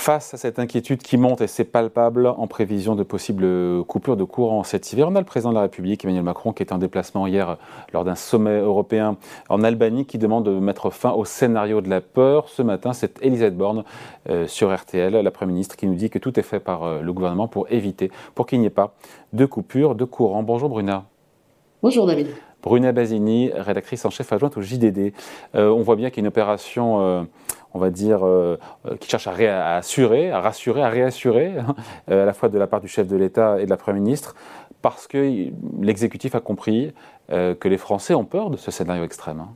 Face à cette inquiétude qui monte et c'est palpable en prévision de possibles coupures de courant cet hiver, on a le président de la République, Emmanuel Macron, qui est en déplacement hier lors d'un sommet européen en Albanie, qui demande de mettre fin au scénario de la peur. Ce matin, c'est Elisabeth Borne euh, sur RTL, la Première ministre, qui nous dit que tout est fait par euh, le gouvernement pour éviter, pour qu'il n'y ait pas de coupure de courant. Bonjour Bruna. Bonjour David. Bruna Basini, rédactrice en chef adjointe au JDD. Euh, on voit bien qu'il y a une opération, euh, on va dire, euh, qui cherche à, assurer, à rassurer, à réassurer, hein, à la fois de la part du chef de l'État et de la Première ministre, parce que l'exécutif a compris que les Français ont peur de ce scénario extrême. Hein.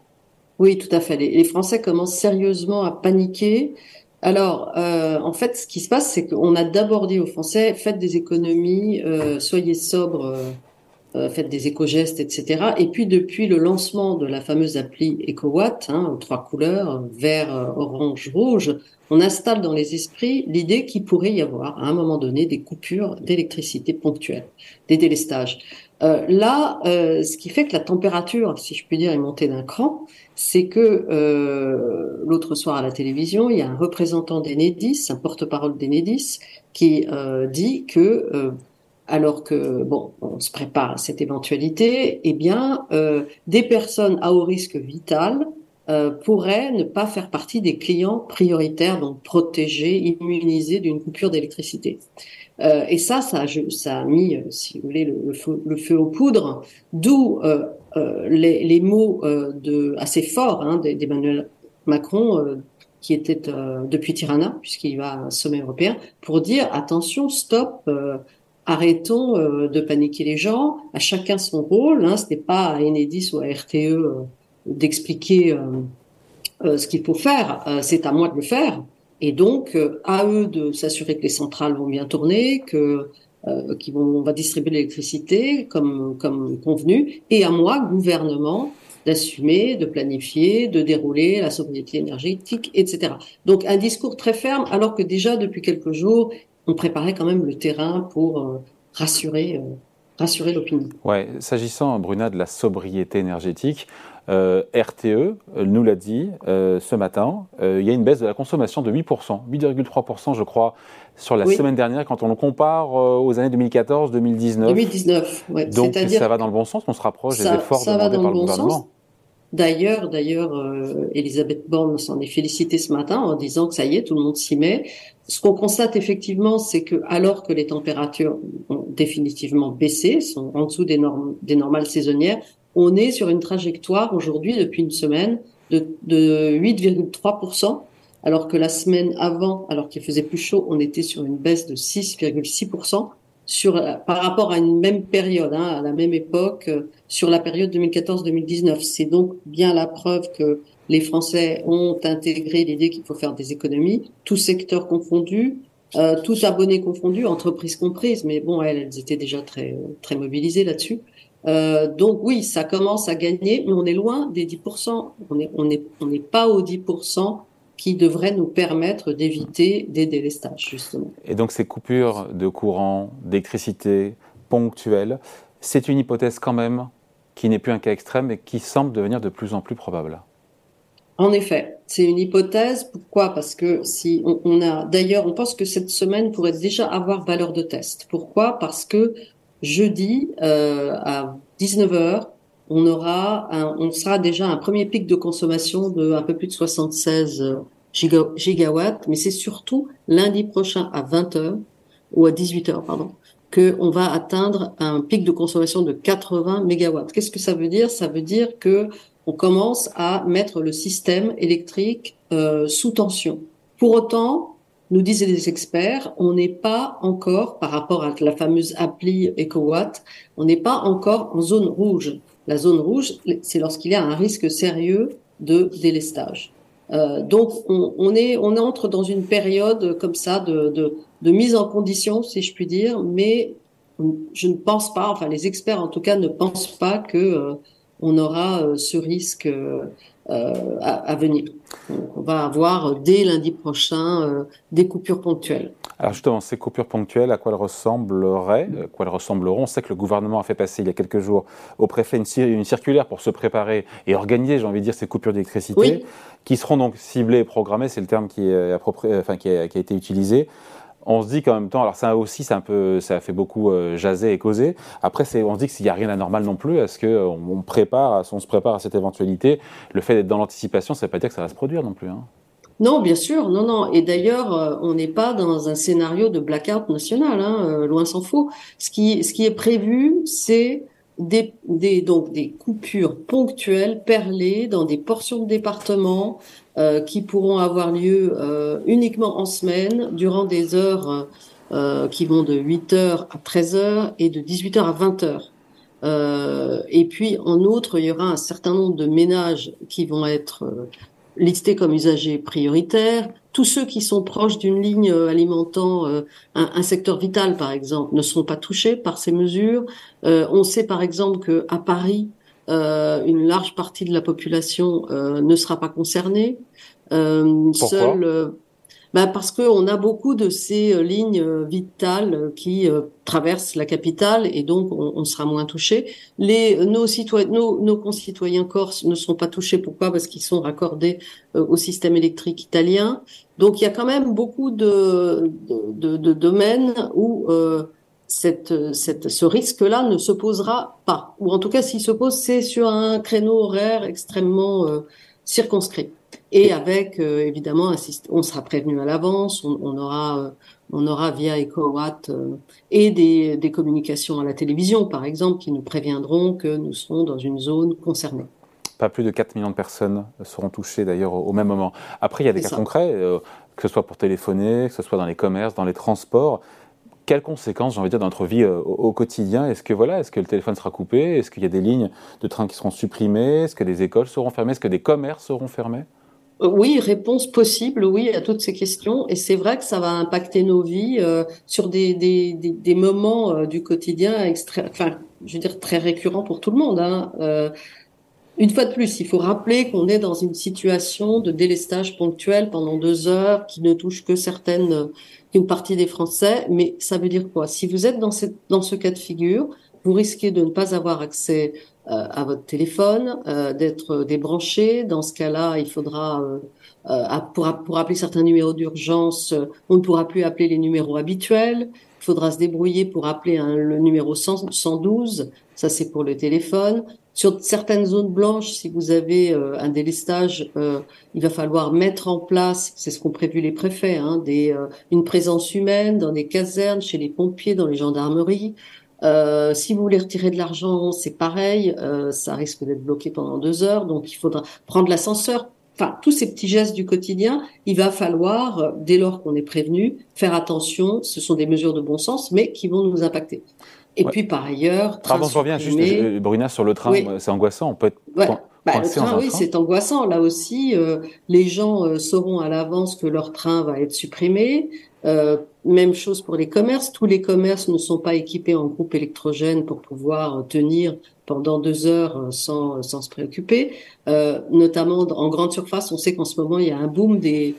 Oui, tout à fait. Les, Français commencent sérieusement à paniquer. Alors, en fait, ce qui se passe, c'est qu'on a d'abord dit aux Français, faites des économies, soyez sobres euh, faites des éco-gestes, etc. Et puis depuis le lancement de la fameuse appli EcoWatt, hein, aux trois couleurs, vert, euh, orange, rouge, on installe dans les esprits l'idée qu'il pourrait y avoir à un moment donné des coupures d'électricité ponctuelles, des délestages. Euh, là, ce qui fait que la température, si je puis dire, est montée d'un cran, c'est que euh, l'autre soir à la télévision, il y a un représentant d'Enedis, un porte-parole d'Enedis, qui dit que alors que bon, on se prépare à cette éventualité, eh bien, euh, des personnes à haut risque vital euh, pourraient ne pas faire partie des clients prioritaires, donc protégés, immunisés d'une coupure d'électricité. Euh, et ça, ça, ça a mis, si vous voulez, le, feu, le feu, aux poudres, d'où les, les, mots de, assez forts hein, d'Emmanuel Macron qui était depuis Tirana, puisqu'il va à un sommet européen, pour dire attention, stop, arrêtons euh, de paniquer les gens, à chacun son rôle. Hein, ce n'est pas à Enedis ou à RTE euh, d'expliquer euh, ce qu'il faut faire, c'est à moi de le faire. Et donc, à eux de s'assurer que les centrales vont bien tourner, que vont, on va distribuer l'électricité comme comme convenu, et à moi, gouvernement, d'assumer, de planifier, de dérouler la sobriété énergétique, etc. Donc un discours très ferme, alors que déjà depuis quelques jours, on préparait quand même le terrain pour euh, rassurer, euh, rassurer l'opinion. Ouais, s'agissant, Bruna, de la sobriété énergétique, euh, RTE nous l'a dit ce matin, il y a une baisse de la consommation de 8%, 8,3% je crois, sur la semaine dernière quand on le compare aux années 2014, 2019. 2019, ouais. Donc ça va dans le bon sens, on se rapproche des efforts demandés par le, gouvernement. D'ailleurs, d'ailleurs, euh, Elisabeth Borne s'en est félicitée ce matin en disant que ça y est, tout le monde s'y met. Ce qu'on constate effectivement, c'est que alors que les températures ont définitivement baissé, sont en dessous des, normes, des normales saisonnières, on est sur une trajectoire aujourd'hui depuis une semaine de, de 8,3%, alors que la semaine avant, alors qu'il faisait plus chaud, on était sur une baisse de 6,6% sur par rapport à une même période, hein, à la même époque, euh, sur la période 2014-2019. C'est donc bien la preuve que les Français ont intégré l'idée qu'il faut faire des économies, tous secteurs confondus, euh, tous abonnés confondus, entreprises comprises, mais bon, elles, elles étaient déjà très très mobilisées là-dessus. Euh, donc oui, ça commence à gagner, mais on est loin des 10%. On est on est on n'est pas aux 10% qui devrait nous permettre d'éviter des délestages, justement. Et donc ces coupures de courant, d'électricité ponctuelles, c'est une hypothèse quand même qui n'est plus un cas extrême et qui semble devenir de plus en plus probable. En effet, c'est une hypothèse. Pourquoi? Parce que si on, a, d'ailleurs, on pense que cette semaine pourrait déjà avoir valeur de test. Pourquoi? Parce que jeudi euh, à 19 h on aura, on sera déjà un premier pic de consommation de un peu plus de 76 euh, gigawatts, mais c'est surtout lundi prochain à 20 h ou à 18 h pardon, que on va atteindre un pic de consommation de 80 mégawatts. Qu'est-ce que ça veut dire? Ça veut dire que on commence à mettre le système électrique euh, sous tension. Pour autant, nous disaient les experts, on n'est pas encore, par rapport à la fameuse appli EcoWatt, on n'est pas encore en zone rouge. La zone rouge, c'est lorsqu'il y a un risque sérieux de délestage. Euh, donc on, est, on entre dans une période comme ça de, de, mise en condition, si je puis dire, mais je ne pense pas, enfin les experts en tout cas ne pensent pas que euh, on aura euh, ce risque à, venir. On va avoir dès lundi prochain des coupures ponctuelles. Alors justement, ces coupures ponctuelles, à quoi elles ressembleraient À quoi elles ressembleront? On sait que le gouvernement a fait passer il y a quelques jours au préfet une, circulaire pour se préparer et organiser, j'ai envie de dire, ces coupures d'électricité, qui seront donc ciblées et programmées, c'est le terme qui, est enfin, qui, a, été utilisé, on se dit qu'en même temps, alors ça aussi, un peu, ça a fait beaucoup euh, jaser et causer. Après, on se dit qu'il n'y a rien d'anormal non plus. Est-ce qu'on on prépare, on se prépare à cette éventualité? Le fait d'être dans l'anticipation, ça ne veut pas dire que ça va se produire non plus. Hein. Non, bien sûr, non, non. Et d'ailleurs, euh, on n'est pas dans un scénario de blackout national, hein, euh, loin s'en faut. Ce qui, est prévu, c'est des, des, donc des coupures ponctuelles, perlées, dans des portions de département euh, qui pourront avoir lieu uniquement en semaine, durant des heures qui vont de 8h à 13h et de 18h à 20h. et puis, en outre, il y aura un certain nombre de ménages qui vont être listés comme usagers prioritaires. Tous ceux qui sont proches d'une ligne euh, alimentant euh, un, secteur vital, par exemple, ne seront pas touchés par ces mesures. Euh, on sait, par exemple, que à Paris, une large partie de la population ne sera pas concernée. Pourquoi? Bah Parce qu'on a beaucoup de ces euh, lignes euh, vitales qui euh, traversent la capitale et donc on, sera moins touché. Les, nos, citoyens, nos, nos, concitoyens corses ne sont pas touchés. Pourquoi? Parce qu'ils sont raccordés au système électrique italien. Donc il y a quand même beaucoup de, de, de, domaines où cette, cette, ce risque-là ne se posera pas. Ou en tout cas, s'il se pose, c'est sur un créneau horaire extrêmement circonscrit. Et avec euh, évidemment, on sera prévenu à l'avance, on, on, aura, euh, on aura via EcoWatt euh, et des, des, communications à la télévision, par exemple, qui nous préviendront que nous serons dans une zone concernée. Pas plus de 4 millions de personnes seront touchées d'ailleurs au, même moment. Après, il y a des cas concrets, que ce soit pour téléphoner, que ce soit dans les commerces, dans les transports. Quelles conséquences, j'ai envie de dire, dans notre vie au, au, quotidien? Est-ce que voilà, est-ce que le téléphone sera coupé? Est-ce qu'il y a des lignes de train qui seront supprimées? Est-ce que des écoles seront fermées? Est-ce que des commerces seront fermés? euh, oui, réponse possible, oui, à toutes ces questions. Et c'est vrai que ça va impacter nos vies euh, sur des, des, des, des moments euh, du quotidien extrême, enfin, je veux dire très récurrents pour tout le monde. Hein. une fois de plus, il faut rappeler qu'on est dans une situation de délestage ponctuel pendant deux heures qui ne touche que certaines, qu'une partie des Français. Mais ça veut dire quoi? Si vous êtes dans, cette, dans ce cas de figure, vous risquez de ne pas avoir accès euh, à votre téléphone, euh, d'être débranché. Dans ce cas-là, il faudra, euh, pour, pour, appeler certains numéros d'urgence, on ne pourra plus appeler les numéros habituels. Il faudra se débrouiller pour appeler le numéro 112. Ça, c'est pour le téléphone. Sur certaines zones blanches, si vous avez un délestage, il va falloir mettre en place, c'est ce qu'ont prévu les préfets, hein, des, une présence humaine dans les casernes, chez les pompiers, dans les gendarmeries. Euh, si vous voulez retirer de l'argent, c'est pareil, euh, ça risque d'être bloqué pendant deux heures, donc il faudra prendre l'ascenseur. Enfin, tous ces petits gestes du quotidien, il va falloir, dès lors qu'on est prévenu, faire attention. Ce sont des mesures de bon sens, mais qui vont nous impacter. Et puis par ailleurs, pardon, je reviens juste, euh, Bruna, sur le train, c'est angoissant. On peut être bah, le train, oui, c'est angoissant. Là aussi, euh, les gens euh, sauront à l'avance que leur train va être supprimé. Euh, même chose pour les commerces. Tous les commerces ne sont pas équipés en groupe électrogène pour pouvoir tenir pendant deux heures sans, sans se préoccuper. notamment en grande surface, on sait qu'en ce moment, il y a un boom des,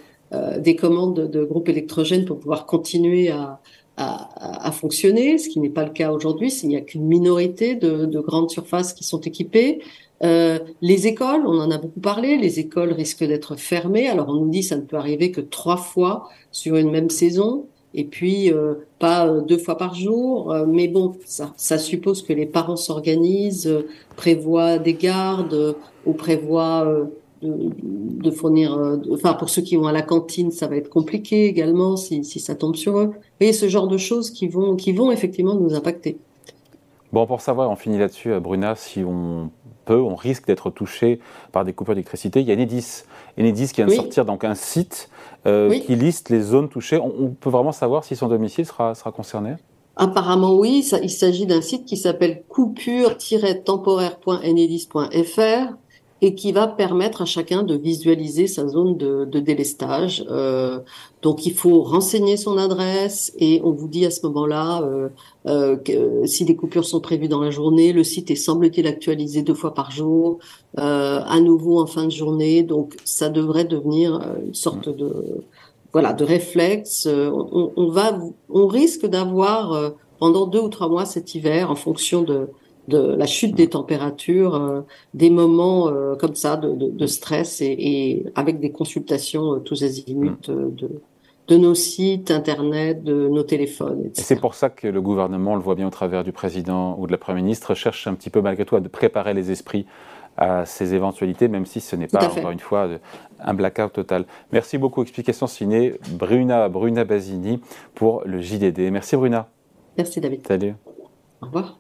des commandes de, de groupes électrogènes pour pouvoir continuer à, à, à, fonctionner, ce qui n'est pas le cas aujourd'hui. Il n'y a qu'une minorité de, de, grandes surfaces qui sont équipées. Euh, les écoles, on en a beaucoup parlé, les écoles risquent d'être fermées. Alors on nous dit ça ne peut arriver que trois fois sur une même saison, et puis euh, pas euh, deux fois par jour. Euh, mais bon, ça, suppose que les parents s'organisent, prévoient des gardes ou prévoient de, de, fournir. enfin, pour ceux qui vont à la cantine, ça va être compliqué également si, si ça tombe sur eux. Vous voyez ce genre de choses qui vont qui vont effectivement nous impacter. Bon, pour savoir, on finit là-dessus, Bruna, si on peut, on risque d'être touché par des coupures d'électricité. Il y a Enedis, Enedis qui vient de sortir donc un site euh, qui liste les zones touchées. On, peut vraiment savoir si son domicile sera, sera concerné? Apparemment oui, ça, il s'agit d'un site qui s'appelle coupure-temporaire.enedis.fr et qui va permettre à chacun de visualiser sa zone de, délestage. Euh, donc il faut renseigner son adresse et on vous dit à ce moment-là euh, euh, que, si des coupures sont prévues dans la journée. Le site est semble-t-il actualisé deux fois par jour, à nouveau en fin de journée. Donc ça devrait devenir une sorte de voilà, de réflexe. On, va, on risque d'avoir pendant deux ou trois mois cet hiver, en fonction de, de la chute des températures, des moments comme ça de, de, de stress et, et, avec des consultations tous azimuts mm. de, de nos sites internet, de nos téléphones, etc. C'est pour ça que le gouvernement, on le voit bien au travers du président ou de la première ministre, cherche un petit peu malgré tout à préparer les esprits à ces éventualités, même si ce n'est pas, encore une fois, un blackout total. Merci beaucoup. Explication signée Bruna, Bruna Basini pour le JDD. Merci Bruna. Merci David. Salut. Au revoir.